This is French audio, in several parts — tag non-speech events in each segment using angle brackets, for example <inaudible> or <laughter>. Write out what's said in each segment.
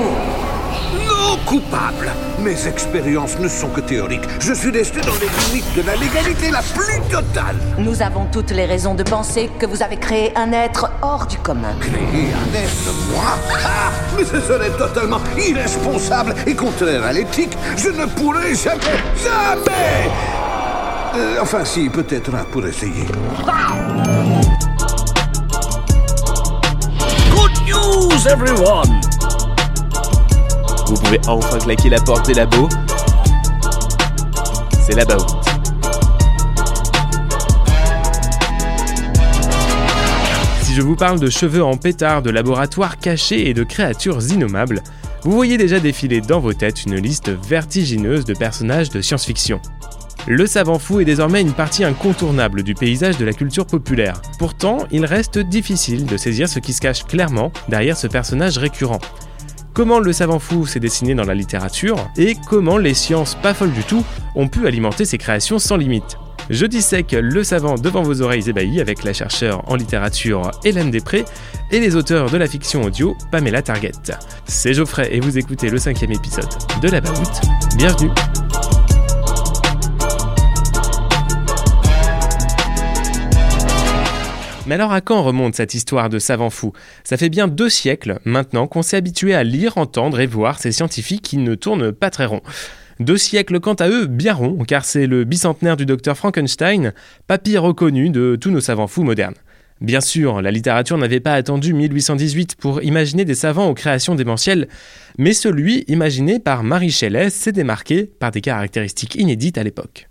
Non coupable Mes expériences ne sont que théoriques. Je suis resté dans les limites de la légalité la plus totale. Nous avons toutes les raisons de penser que vous avez créé un être hors du commun. Créer un être, moi ah, Mais ce serait totalement irresponsable et contraire à l'éthique. Je ne pourrais jamais, jamais euh, Enfin si, peut-être un pour essayer. Good news, everyone! Vous pouvez enfin claquer la porte des labos. C'est là-bas. Si je vous parle de cheveux en pétard, de laboratoires cachés et de créatures innommables, vous voyez déjà défiler dans vos têtes une liste vertigineuse de personnages de science-fiction. Le savant fou est désormais une partie incontournable du paysage de la culture populaire. Pourtant, il reste difficile de saisir ce qui se cache clairement derrière ce personnage récurrent. Comment le savant fou s'est dessiné dans la littérature et comment les sciences pas folles du tout ont pu alimenter ses créations sans limite. Je dissèque le savant devant vos oreilles ébahies avec la chercheure en littérature Hélène Després et les auteurs de la fiction audio Pamela Target. C'est Geoffrey et vous écoutez le cinquième épisode de La Baoute. Bienvenue Mais alors à quand remonte cette histoire de savant fou? Ça fait bien deux siècles maintenant qu'on s'est habitué à lire, entendre et voir ces scientifiques qui ne tournent pas très rond. Deux siècles quant à eux bien ronds, car c'est le bicentenaire du docteur Frankenstein, papy reconnu de tous nos savants fous modernes. Bien sûr, la littérature n'avait pas attendu 1818 pour imaginer des savants aux créations démentielles, mais celui imaginé par Marie Shelley s'est démarqué par des caractéristiques inédites à l'époque.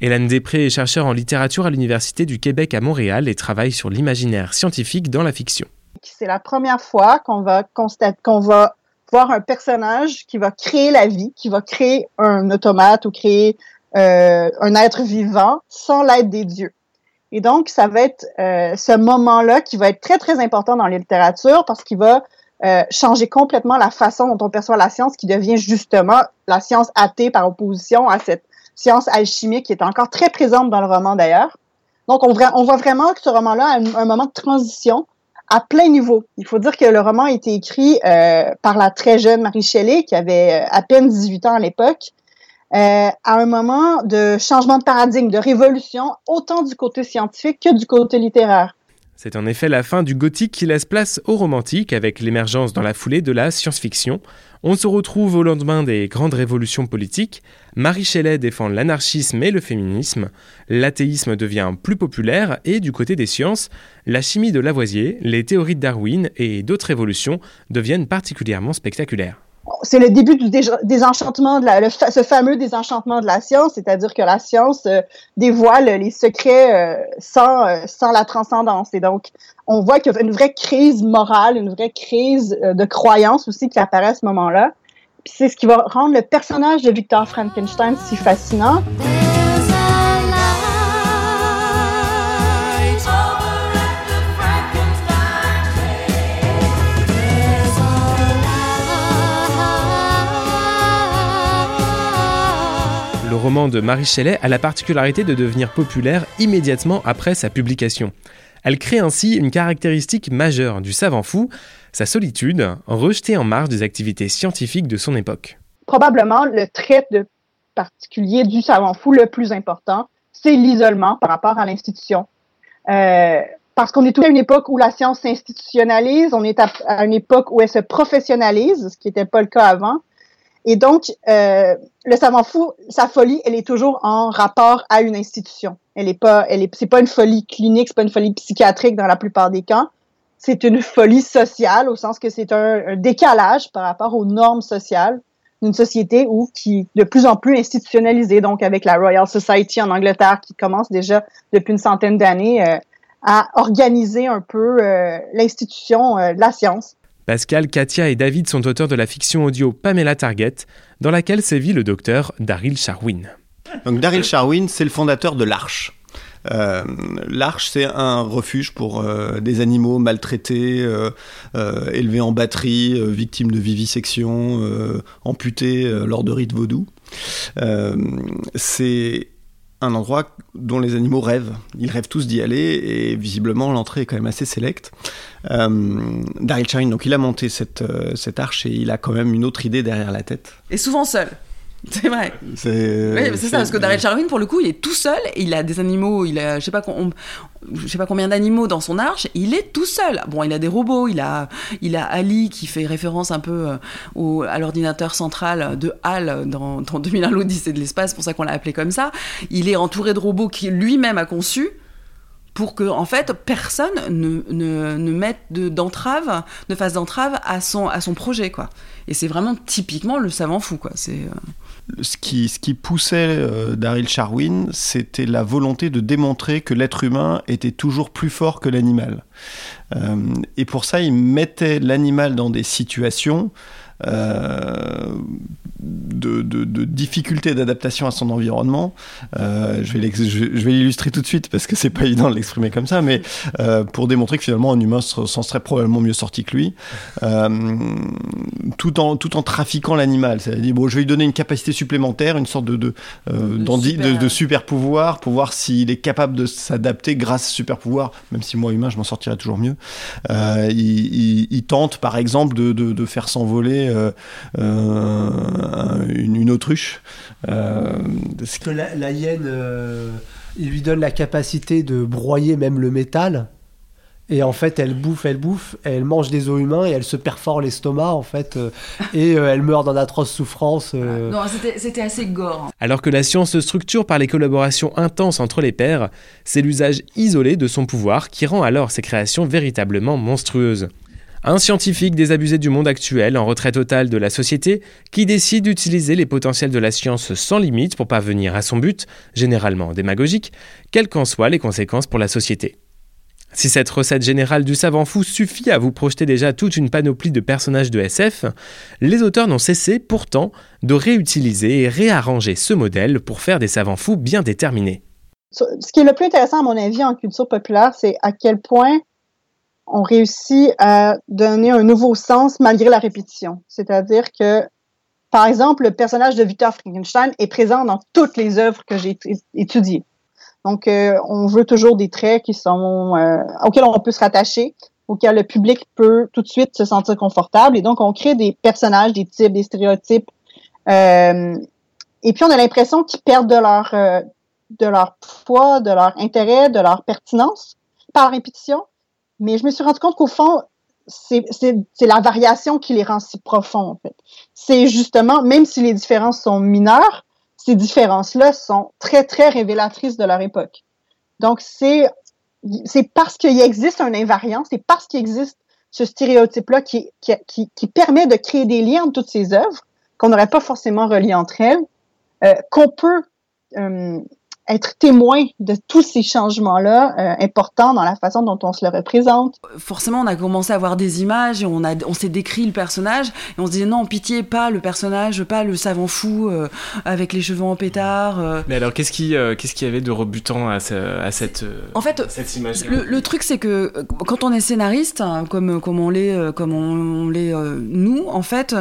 Hélène Després est chercheure en littérature à l'Université du Québec à Montréal et travaille sur l'imaginaire scientifique dans la fiction. C'est la première fois qu'on va constater qu'on va voir un personnage qui va créer la vie, qui va créer un automate ou créer euh, un être vivant sans l'aide des dieux. Et donc, ça va être euh, ce moment-là qui va être très, très important dans la littérature parce qu'il va euh, changer complètement la façon dont on perçoit la science, qui devient justement la science athée par opposition à cette science alchimique qui est encore très présente dans le roman d'ailleurs. Donc, on, voit vraiment que ce roman-là a un, un moment de transition à plein niveau. Il faut dire que le roman a été écrit euh, par la très jeune Marie Shelley, qui avait euh, à peine 18 ans à l'époque, euh, à un moment de changement de paradigme, de révolution, autant du côté scientifique que du côté littéraire. C'est en effet la fin du gothique qui laisse place au romantique avec l'émergence dans la foulée de la science-fiction. On se retrouve au lendemain des grandes révolutions politiques. Marie Shelley défend l'anarchisme et le féminisme. L'athéisme devient plus populaire et du côté des sciences, la chimie de Lavoisier, les théories de Darwin et d'autres révolutions deviennent particulièrement spectaculaires c'est le début du désenchantement de la, ce fameux désenchantement de la science, c'est-à-dire que la science euh, dévoile les secrets euh, sans, euh, sans la transcendance. Et donc, on voit qu'il y a une vraie crise morale, une vraie crise de croyance aussi qui apparaît à ce moment-là. Puis c'est ce qui va rendre le personnage de Victor Frankenstein si fascinant. Roman de Marie Shelley a la particularité de devenir populaire immédiatement après sa publication. Elle crée ainsi une caractéristique majeure du savant fou, sa solitude, rejetée en marge des activités scientifiques de son époque. Probablement le trait particulier du savant fou le plus important, c'est l'isolement par rapport à l'institution. Euh, parce qu'on est à une époque où la science s'institutionnalise, on est à, une époque où elle se professionnalise, ce qui n'était pas le cas avant. Et donc, euh, le savant fou, sa folie, elle est toujours en rapport à une institution. Elle est pas, elle est, c'est pas une folie clinique, c'est pas une folie psychiatrique dans la plupart des cas. C'est une folie sociale au sens que c'est un, décalage par rapport aux normes sociales d'une société où qui de plus en plus institutionnalisée. Donc, avec la Royal Society en Angleterre qui commence déjà depuis une centaine d'années euh, à organiser un peu euh, l'institution de la science. Pascal, Katia et David sont auteurs de la fiction audio Pamela Target, dans laquelle sévit le docteur Daryl Sharwin. Donc Daryl Sharwin, c'est le fondateur de l'Arche. Euh, L'Arche, c'est un refuge pour euh, des animaux maltraités, euh, élevés en batterie, victimes de vivisection, amputés lors de rites vaudous. c'est un endroit dont les animaux rêvent. Ils rêvent tous d'y aller et visiblement l'entrée est quand même assez sélecte. Euh, Daryl Charin, donc il a monté cette, euh, cette arche et il a quand même une autre idée derrière la tête. Et souvent seul. <laughs> C'est vrai. C'est Oui, c'est ça, parce que Daryl Charwin, pour le coup, il est tout seul. Il a des animaux, il a, je sais pas, je sais pas combien d'animaux dans son arche. Il est tout seul. Bon, il a des robots. Il a, il a Ali qui fait référence un peu euh, au, à l'ordinateur central de HAL dans, dans 2001 l'Odyssée de l'espace. C'est pour ça qu'on l'a appelé comme ça. Il est entouré de robots qu'il lui-même a conçus pour que en fait personne ne, ne, ne mette de- d'entrave, ne fasse d'entrave à son, à son projet quoi. Et c'est vraiment typiquement le savant fou quoi. C'est euh, ce qui, poussait euh, Daryl Charwin, c'était la volonté de démontrer que l'être humain était toujours plus fort que l'animal. Euh, et pour ça, il mettait l'animal dans des situations de, de, de difficulté d'adaptation à son environnement. Euh, je vais je l'illustrer tout de suite parce que c'est pas évident de l'exprimer comme ça, mais euh, pour démontrer que finalement un humain se- s'en serait probablement mieux sorti que lui, euh, tout en tout en trafiquant l'animal. C'est-à-dire bon, je vais lui donner une capacité supplémentaire, une sorte de de, euh, De d'handi- super- de- de super pouvoir pour voir s'il est capable de s'adapter grâce à ce super pouvoir, même si moi humain je m'en sortirais toujours mieux. Euh, il, il- il tente par exemple de faire s'envoler euh, euh, une, une autruche. Euh, ce Parce que la, la hyène, euh, il lui donne la capacité de broyer même le métal. Et en fait, elle bouffe, elle bouffe, elle mange des os humains et elle se perfore l'estomac, en fait. euh, et euh, elle meurt dans d'atroces souffrances. euh. non, c'était c'était assez gore. hein. Alors que la science se structure par les collaborations intenses entre les pairs, c'est l'usage isolé de son pouvoir qui rend alors ses créations véritablement monstrueuses. Un scientifique désabusé du monde actuel, en retrait total de la société, qui décide d'utiliser les potentiels de la science sans limite pour parvenir à son but, généralement démagogique, quelles qu'en soient les conséquences pour la société. Si cette recette générale du savant fou suffit à vous projeter déjà toute une panoplie de personnages de SF, les auteurs n'ont cessé pourtant de réutiliser et réarranger ce modèle pour faire des savants fous bien déterminés. Ce qui est le plus intéressant, à mon avis, en culture populaire, c'est à quel point on réussit à donner un nouveau sens malgré la répétition. C'est-à-dire que, par exemple, le personnage de Victor Frankenstein est présent dans toutes les œuvres que j'ai étu- étudiées. Donc, euh, on veut toujours des traits qui sont euh, auxquels on peut se rattacher, auxquels le public peut tout de suite se sentir confortable. Et donc, on crée des personnages, des types, des stéréotypes. Euh, et puis, on a l'impression qu'ils perdent de leur euh, de leur poids, de leur intérêt, de leur pertinence par répétition. Mais je me suis rendu compte qu'au fond, c'est la variation qui les rend si profonds, en fait. C'est justement, même si les différences sont mineures, ces différences-là sont très, très révélatrices de leur époque. Donc, c'est parce qu'il existe un invariant, c'est parce qu'il existe ce stéréotype-là qui, qui, qui, permet de créer des liens entre toutes ces œuvres qu'on n'aurait pas forcément reliées entre elles, euh, qu'on peut euh, être témoin de tous ces changements-là euh, importants dans la façon dont on se le représente. Forcément, on a commencé à voir des images et on, a, on s'est décrit le personnage et on se disait non, pitié, pas le personnage, pas le savant fou euh, avec les cheveux en pétard. euh. Mais alors, qu'est-ce qui, euh, qu'est-ce qui avait de rebutant à, ce- à cette, euh, En fait, cette image Le, le truc, c'est que quand on est scénariste, hein, comme, comme on l'est, euh, comme on, on l'est euh, nous, en fait,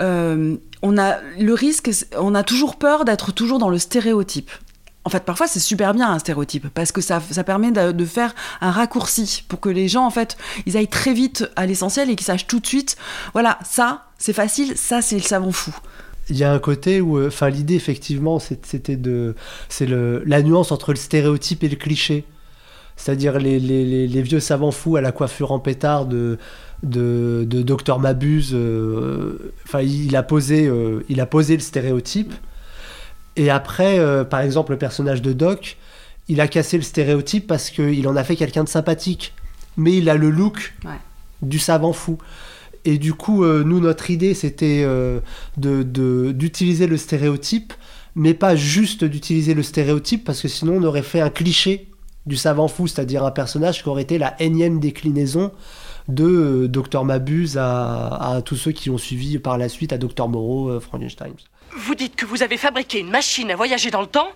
euh, on a le risque, on a toujours peur d'être toujours dans le stéréotype. En fait, parfois, c'est super bien un stéréotype parce que ça, ça permet de, faire un raccourci pour que les gens, en fait, ils aillent très vite à l'essentiel et qu'ils sachent tout de suite, voilà, ça, c'est facile, ça, c'est le savant fou. Il y a un côté où, euh, enfin, l'idée effectivement, c'était de, c'est la nuance entre le stéréotype et le cliché. C'est-à-dire les, vieux savants fous à la coiffure en pétard de, de, de Docteur Mabuse. euh, Enfin, il a posé, euh, il a posé le stéréotype. Et après, euh, par exemple, le personnage de Doc, il a cassé le stéréotype parce qu'il en a fait quelqu'un de sympathique. Mais il a le look Ouais. du savant fou. Et du coup, euh, nous, notre idée, c'était euh, de- de- d'utiliser le stéréotype, mais pas juste d'utiliser le stéréotype, parce que sinon, on aurait fait un cliché du savant fou, c'est-à-dire un personnage qui aurait été la énième déclinaison de euh, Dr Mabuse à, à tous ceux qui ont suivi par la suite à Dr Moreau, euh, Frankenstein. Vous dites que vous avez fabriqué une machine à voyager dans le temps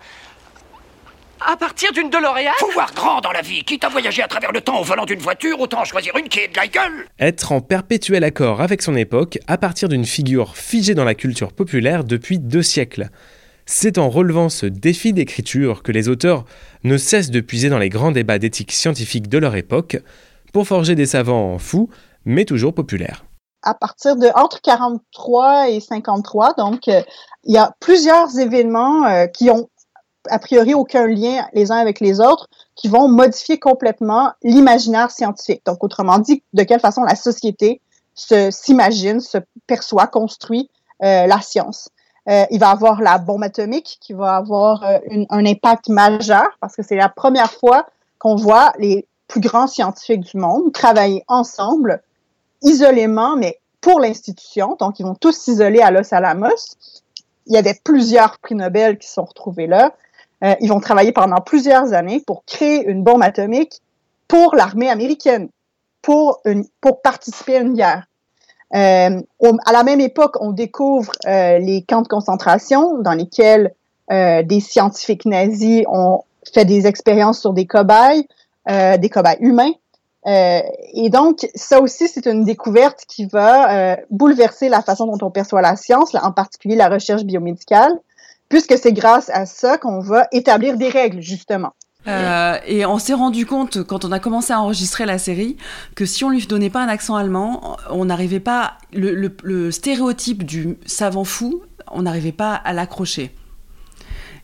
à partir d'une DeLorean Faut voir grand dans la vie. Quitte à voyager à travers le temps au volant d'une voiture, autant choisir une qui est de la gueule. Être en perpétuel accord avec son époque à partir d'une figure figée dans la culture populaire depuis deux siècles. C'est en relevant ce défi d'écriture que les auteurs ne cessent de puiser dans les grands débats d'éthique scientifique de leur époque pour forger des savants fous, mais toujours populaires. À partir de entre 43 et 53, donc euh, il y a plusieurs événements euh, qui ont a priori aucun lien les uns avec les autres, qui vont modifier complètement l'imaginaire scientifique. Donc, autrement dit, de quelle façon la société s'imagine, se perçoit, construit euh, la science. Il va avoir la bombe atomique qui va avoir un impact majeur parce que c'est la première fois qu'on voit les plus grands scientifiques du monde travailler ensemble, isolément, mais pour l'institution. Donc, ils vont tous s'isoler à Los Alamos. Il y avait plusieurs prix Nobel qui sont retrouvés là. Euh, ils vont travailler pendant plusieurs années pour créer une bombe atomique pour l'armée américaine, pour, participer à une guerre. Euh, à la même époque, on découvre euh, les camps de concentration dans lesquels des scientifiques nazis ont fait des expériences sur des cobayes, euh, des cobayes humains. Euh, et donc, ça aussi, c'est une découverte qui va bouleverser la façon dont on perçoit la science, en particulier la recherche biomédicale puisque c'est grâce à ça qu'on va établir des règles, justement. Euh, et on s'est rendu compte, quand on a commencé à enregistrer la série, que si on lui donnait pas un accent allemand, on n'arrivait pas. Le, le, le, stéréotype du savant fou, on n'arrivait pas à l'accrocher.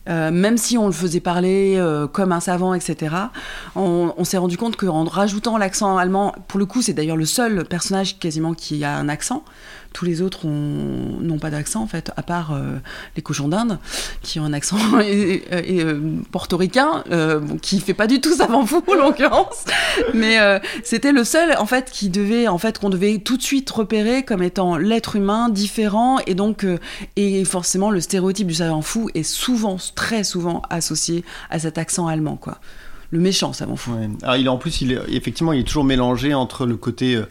Euh, même si on le faisait parler euh, comme un savant, etc., on, on s'est rendu compte qu'en rajoutant l'accent allemand, pour le coup, c'est d'ailleurs le seul personnage quasiment qui a un accent, tous les autres n'ont pas d'accent, en fait, à part euh, les cochons d'Inde, qui ont un accent <laughs> et, euh, portoricain, euh, qui fait pas du tout savant fou, en l'occurrence. Mais euh, c'était le seul, en fait, qui devait, en fait, qu'on devait tout de suite repérer comme étant l'être humain différent. Et donc, et forcément, le stéréotype du savant fou est souvent, très souvent associé à cet accent allemand, quoi le méchant savant fou. Ouais. Alors il est en plus, il est, effectivement, il est toujours mélangé entre le côté euh,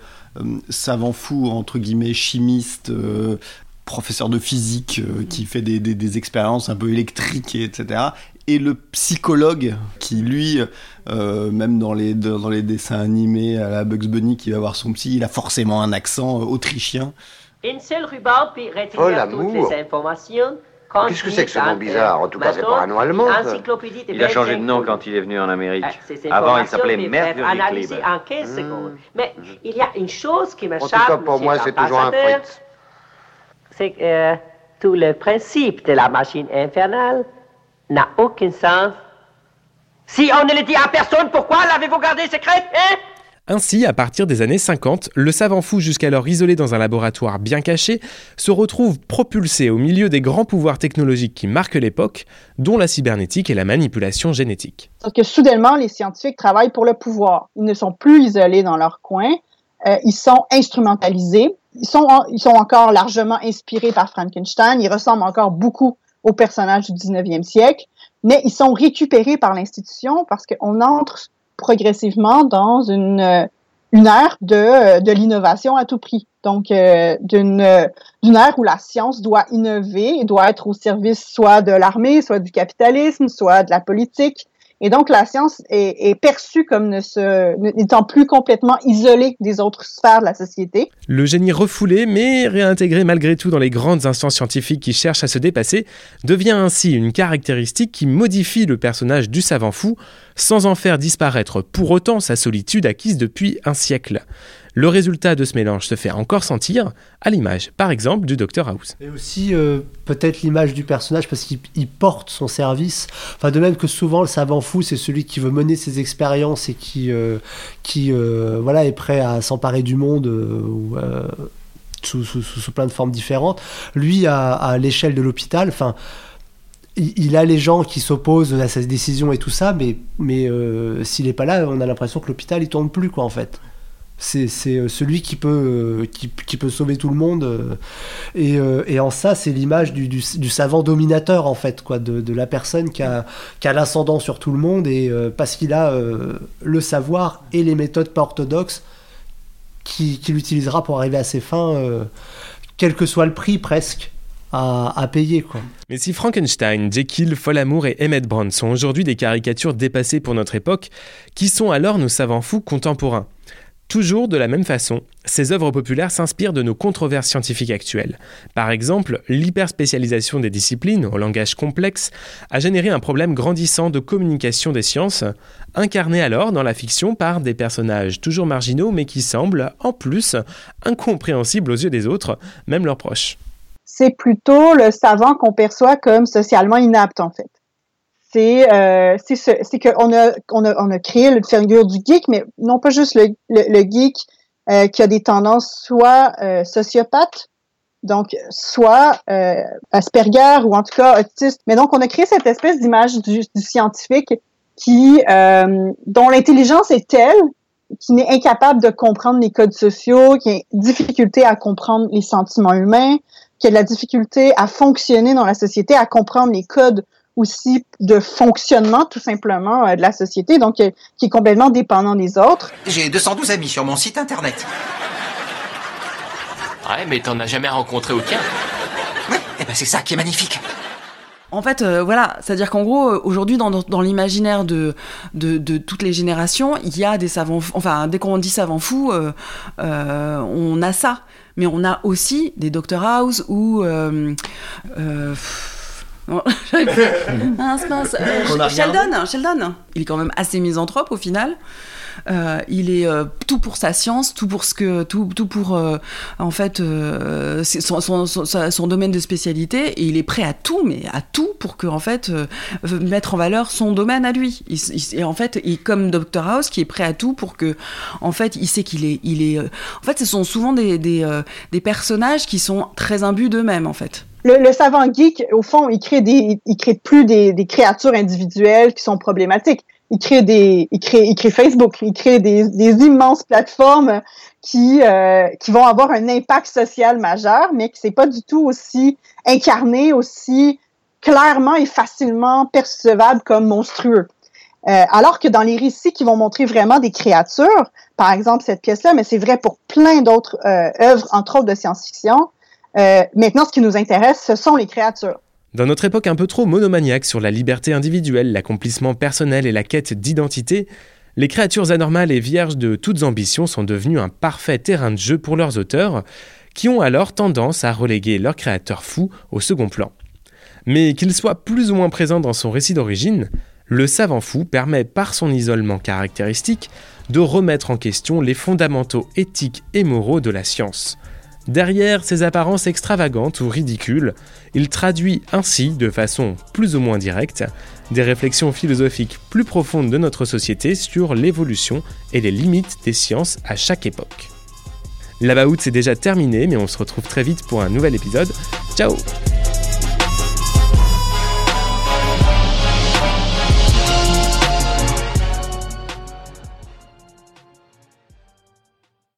savant fou, entre guillemets, chimiste, euh, professeur de physique euh, qui fait des, des, des, expériences un peu électriques, etc. Et le psychologue qui, lui, euh, même dans les, dans les dessins animés à la Bugs Bunny qui va voir son psy, il a forcément un accent autrichien. Une seule ruban peut retenir oh, toutes les informations Qu'est-ce que c'est que ce nom bizarre En tout cas, c'est pas un nom allemand. Il a changé de nom quand il est venu en Amérique. Avant, il s'appelait Mercury analysé en 15 secondes. Mmh. Mais il y a une chose qui me En tout cas, pour moi, c'est toujours un Fritz. C'est que euh, tout le principe de la machine infernale n'a aucun sens. Si on ne le dit à personne, pourquoi l'avez-vous gardé secret, hein? Ainsi, à partir des années 50, le savant fou jusqu'alors isolé dans un laboratoire bien caché se retrouve propulsé au milieu des grands pouvoirs technologiques qui marquent l'époque, dont la cybernétique et la manipulation génétique. Parce que soudainement, les scientifiques travaillent pour le pouvoir. Ils ne sont plus isolés dans leur coin, euh, ils sont instrumentalisés, ils sont, ils sont encore largement inspirés par Frankenstein, ils ressemblent encore beaucoup aux personnages du 19e siècle, mais ils sont récupérés par l'institution parce qu'on entre progressivement dans une, euh, une ère de, euh, de l'innovation à tout prix. Donc, euh, d'une d'une ère où la science doit innover et doit être au service soit de l'armée, soit du capitalisme, soit de la politique. Et donc, la science est, perçue comme ne se, n'étant plus complètement isolée des autres sphères de la société. Le génie refoulé, mais réintégré malgré tout dans les grandes instances scientifiques qui cherchent à se dépasser, devient ainsi une caractéristique qui modifie le personnage du savant fou, sans en faire disparaître pour autant sa solitude acquise depuis un siècle. Le résultat de ce mélange se fait encore sentir à l'image, par exemple, du Dr House. Et aussi euh, peut-être l'image du personnage parce qu'il porte son service. Enfin, de même que souvent le savant fou, c'est celui qui veut mener ses expériences et qui, euh, qui euh, voilà, est prêt à s'emparer du monde. Sous, plein de formes différentes. Lui, à, l'échelle de l'hôpital, enfin, il a les gens qui s'opposent à sa décision et tout ça, mais, mais s'il n'est pas là, on a l'impression que l'hôpital il tourne plus quoi en fait c'est euh, celui qui peut, euh, qui, peut sauver tout le monde. Euh, et, et en ça, c'est l'image du, du, savant dominateur, en fait, quoi, de, de la personne qui a, qui a l'ascendant sur tout le monde, et parce qu'il a le savoir et les méthodes pas orthodoxes qu'il qui utilisera pour arriver à ses fins, quel que soit le prix presque. À, à, payer. Quoi. Mais si Frankenstein, Jekyll, Folamour et Emmett Brown sont aujourd'hui des caricatures dépassées pour notre époque, qui sont alors nos savants fous contemporains? Toujours de la même façon, Ces œuvres populaires s'inspirent de nos controverses scientifiques actuelles. Par exemple, l'hyperspécialisation des disciplines au langage complexe a généré un problème grandissant de communication des sciences, incarné alors dans la fiction par des personnages toujours marginaux mais qui semblent, en plus, incompréhensibles aux yeux des autres, même leurs proches. C'est plutôt le savant qu'on perçoit comme socialement inapte, en fait c'est euh, qu'on a, on a, créé le figure du geek, mais non pas juste le, geek euh, qui a des tendances soit euh, sociopathes, donc soit Asperger ou en tout cas autiste. Mais donc on a créé cette espèce d'image du, scientifique qui dont l'intelligence est telle qui n'est incapable de comprendre les codes sociaux, qui a difficulté à comprendre les sentiments humains, qui a de la difficulté à fonctionner dans la société, à comprendre les codes aussi de fonctionnement tout simplement euh, de la société, donc euh, qui est complètement dépendant des autres. J'ai 212 amis sur mon site internet. Ouais, mais t'en as jamais rencontré aucun. Ouais, et eh ben c'est ça qui est magnifique. En fait, euh, voilà, c'est-à-dire qu'en gros, aujourd'hui, dans, dans l'imaginaire de, de, de, toutes les générations, il y a des savants, enfin, dès qu'on dit savant fou, euh, on a ça. Mais on a aussi des Dr House ou <laughs> Euh, Sheldon, Sheldon, il est quand même assez misanthrope au final. Euh, il est euh, tout pour sa science, tout pour ce que, tout, tout pour en fait son, son, son, domaine de spécialité, et il est prêt à tout, mais à tout pour que en fait mettre en valeur son domaine à lui. et en fait, il comme Dr House qui est prêt à tout pour que en fait, il sait qu'il est, il est. en fait, ce sont souvent des, des, des personnages qui sont très imbus d'eux-mêmes en fait le, savant geek, au fond, il crée des, il crée plus des, des, créatures individuelles qui sont problématiques. Il crée des, il crée, il crée Facebook, il crée des, des immenses plateformes qui, euh, qui vont avoir un impact social majeur, mais qui c'est pas du tout aussi incarné, aussi clairement et facilement percevable comme monstrueux. Euh, alors que dans les récits qui vont montrer vraiment des créatures, par exemple cette pièce-là, mais c'est vrai pour plein d'autres euh, œuvres, entre autres de science-fiction, euh, maintenant, ce qui nous intéresse, ce sont les créatures. Dans notre époque un peu trop monomaniaque sur la liberté individuelle, l'accomplissement personnel et la quête d'identité, les créatures anormales et vierges de toutes ambitions sont devenues un parfait terrain de jeu pour leurs auteurs, qui ont alors tendance à reléguer leurs créateurs fous au second plan. Mais qu'il soit plus ou moins présent dans son récit d'origine, le savant fou permet par son isolement caractéristique de remettre en question les fondamentaux éthiques et moraux de la science, Derrière ces apparences extravagantes ou ridicules, il traduit ainsi, de façon plus ou moins directe, des réflexions philosophiques plus profondes de notre société sur l'évolution et les limites des sciences à chaque époque. L'about c'est déjà terminé, mais on se retrouve très vite pour un nouvel épisode. Ciao